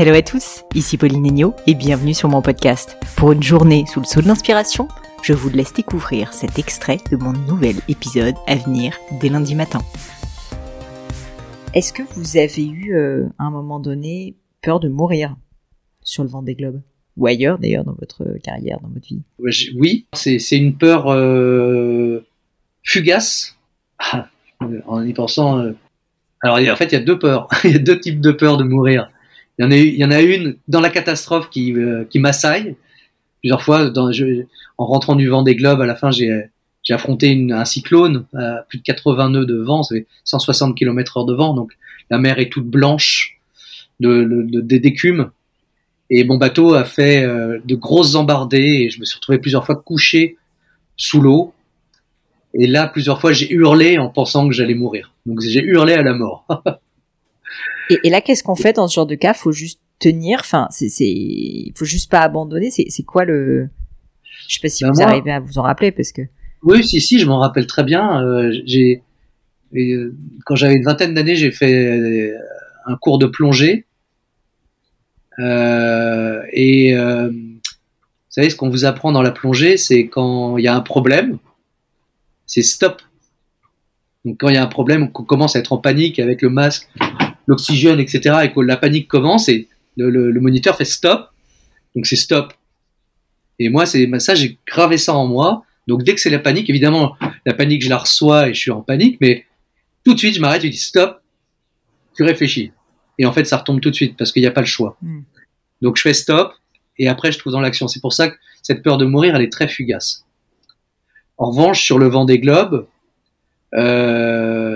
Hello à tous, ici Pauline Agneau et bienvenue sur mon podcast. Pour une journée sous le saut de l'inspiration, je vous laisse découvrir cet extrait de mon nouvel épisode à venir dès lundi matin. Est-ce que vous avez eu euh, à un moment donné peur de mourir sur le vent des globes ou ailleurs d'ailleurs dans votre carrière, dans votre vie? Oui, c'est une peur euh, fugace. Ah, en y pensant, euh, alors en fait il y a deux peurs, il y a deux types de peur de mourir. Il y en a, une dans la catastrophe qui, qui m'assaille. Plusieurs fois, en rentrant du vent des globes, à la fin j'ai affronté un cyclone à plus de 80 nœuds de vent, fait 160 km heure de vent, donc la mer est toute blanche de, de, d'écume. Et mon bateau a fait euh, de grosses embardées et je me suis retrouvé plusieurs fois couché sous l'eau. Et là, plusieurs fois, j'ai hurlé en pensant que j'allais mourir. Donc j'ai hurlé à la mort. et, et, là, qu'est-ce qu'on fait dans ce genre de cas? Faut juste tenir. Enfin, c'est, c'est, faut juste pas abandonner. C'est, c'est quoi le Je sais pas si ben vous arrivez à vous en rappeler parce que. Oui, si, si, je m'en rappelle très bien. Euh, j'ai, euh, quand j'avais une vingtaine d'années, j'ai fait euh, un cours de plongée. Euh, et vous savez, ce qu'on vous apprend dans la plongée, c'est quand il y a un problème, c'est stop. Donc quand il y a un problème, qu'on commence à être en panique avec le masque, l'oxygène, etc., et que la panique commence, et le, le, le moniteur fait stop. Donc c'est stop. Et moi, c'est ça, j'ai gravé ça en moi. Donc dès que c'est la panique, évidemment, la panique, je la reçois et je suis en panique, mais tout de suite, je m'arrête, je dis stop, tu réfléchis. Et en fait, ça retombe tout de suite parce qu'il n'y a pas le choix. Mm. Donc je fais stop et après, je trouve dans l'action. C'est pour ça que cette peur de mourir, elle est très fugace. En revanche, sur le vent des globes, euh,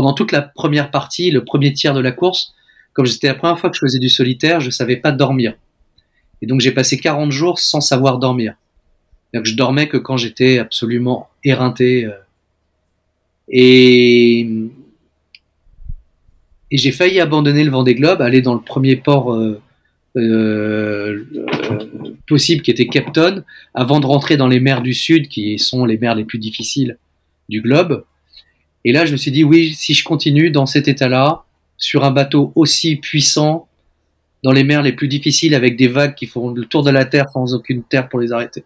pendant toute la première partie, le premier tiers de la course, comme c'était la première fois que je faisais du solitaire, je savais pas dormir. Et donc j'ai passé 40 jours sans savoir dormir. Donc je dormais que quand j'étais absolument éreinté. Euh. Et, j'ai failli abandonner le Vendée Globe, aller dans le premier port euh, euh, possible qui était Capton, avant de rentrer dans les mers du Sud, qui sont les mers les plus difficiles du globe. Et là, je me suis dit, oui, si je continue dans cet état-là, sur un bateau aussi puissant, dans les mers les plus difficiles, avec des vagues qui font le tour de la Terre sans aucune terre pour les arrêter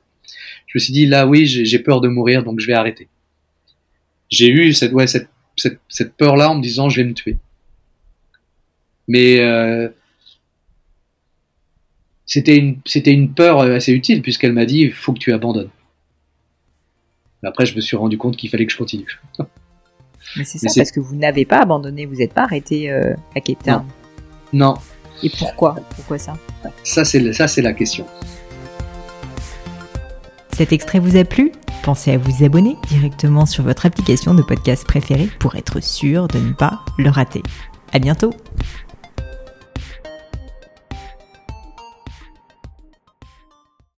je me suis dit là oui j'ai peur de mourir donc je vais arrêter. J'ai eu cette ouais cette, cette, cette peur là en me disant je vais me tuer. Mais euh, c'était une une peur assez utile puisqu'elle m'a dit il faut que tu abandonnes. Après je me suis rendu compte qu'il fallait que je continue. Mais c'est ça parce que vous n'avez pas abandonné, vous n'êtes pas arrêté euh, à Cape Town. Non. non. Et pourquoi? Pourquoi ça? Ça c'est ça c'est la question. Cet extrait vous a plu? Pensez à vous abonner directement sur votre application de podcast préférée pour être sûr de ne pas le rater. À bientôt